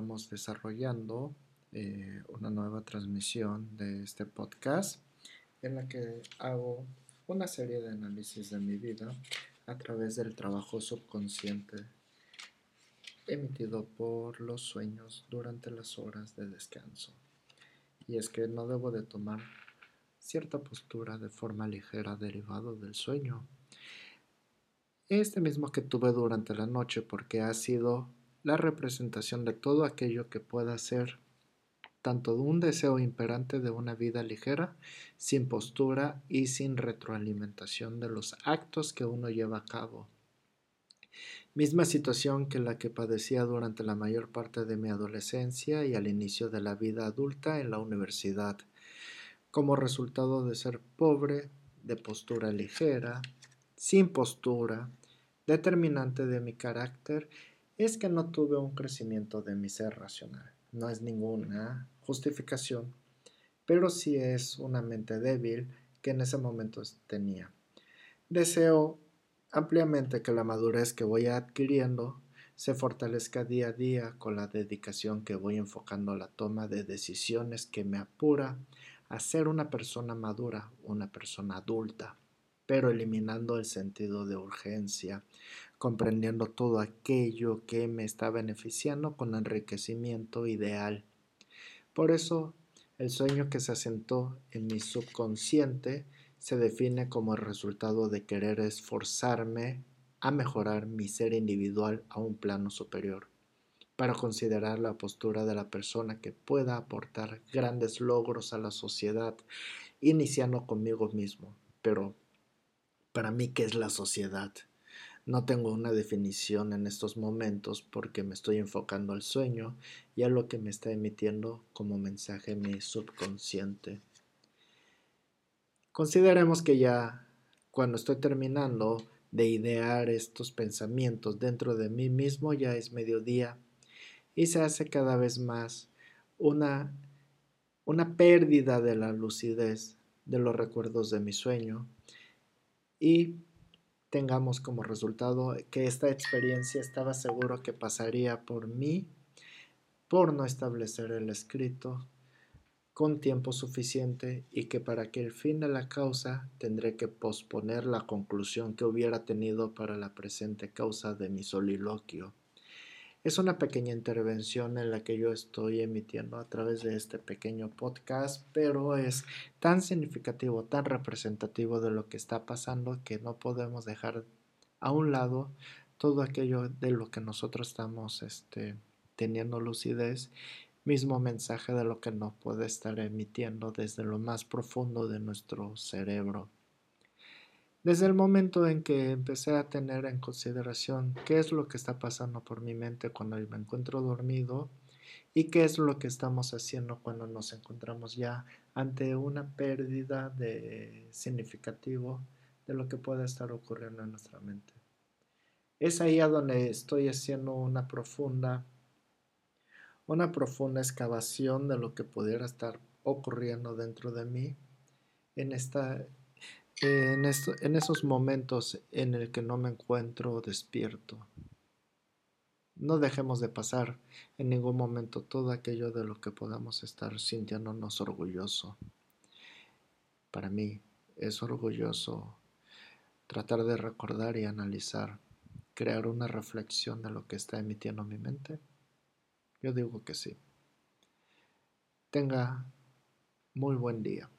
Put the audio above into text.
estamos desarrollando eh, una nueva transmisión de este podcast en la que hago una serie de análisis de mi vida a través del trabajo subconsciente emitido por los sueños durante las horas de descanso. Y es que no debo de tomar cierta postura de forma ligera derivado del sueño. Este mismo que tuve durante la noche porque ha sido la representación de todo aquello que pueda ser tanto de un deseo imperante de una vida ligera, sin postura y sin retroalimentación de los actos que uno lleva a cabo. Misma situación que la que padecía durante la mayor parte de mi adolescencia y al inicio de la vida adulta en la universidad, como resultado de ser pobre, de postura ligera, sin postura, determinante de mi carácter, es que no tuve un crecimiento de mi ser racional no es ninguna justificación, pero sí es una mente débil que en ese momento tenía. Deseo ampliamente que la madurez que voy adquiriendo se fortalezca día a día con la dedicación que voy enfocando a la toma de decisiones que me apura a ser una persona madura, una persona adulta, pero eliminando el sentido de urgencia, comprendiendo todo aquello que me está beneficiando con enriquecimiento ideal. Por eso, el sueño que se asentó en mi subconsciente se define como el resultado de querer esforzarme a mejorar mi ser individual a un plano superior, para considerar la postura de la persona que pueda aportar grandes logros a la sociedad, iniciando conmigo mismo. Pero, ¿para mí qué es la sociedad? No tengo una definición en estos momentos porque me estoy enfocando al sueño y a lo que me está emitiendo como mensaje mi subconsciente. Consideremos que ya cuando estoy terminando de idear estos pensamientos dentro de mí mismo ya es mediodía y se hace cada vez más una, una pérdida de la lucidez de los recuerdos de mi sueño y tengamos como resultado que esta experiencia estaba seguro que pasaría por mí por no establecer el escrito con tiempo suficiente y que para que el fin de la causa tendré que posponer la conclusión que hubiera tenido para la presente causa de mi soliloquio. Es una pequeña intervención en la que yo estoy emitiendo a través de este pequeño podcast, pero es tan significativo, tan representativo de lo que está pasando que no podemos dejar a un lado todo aquello de lo que nosotros estamos este, teniendo lucidez, mismo mensaje de lo que nos puede estar emitiendo desde lo más profundo de nuestro cerebro. Desde el momento en que empecé a tener en consideración qué es lo que está pasando por mi mente cuando me encuentro dormido y qué es lo que estamos haciendo cuando nos encontramos ya ante una pérdida de significativo de lo que puede estar ocurriendo en nuestra mente. Es ahí a donde estoy haciendo una profunda una profunda excavación de lo que pudiera estar ocurriendo dentro de mí en esta en, en esos momentos en el que no me encuentro despierto. No dejemos de pasar en ningún momento todo aquello de lo que podamos estar sintiéndonos orgulloso. Para mí es orgulloso tratar de recordar y analizar, crear una reflexión de lo que está emitiendo mi mente. Yo digo que sí. Tenga muy buen día.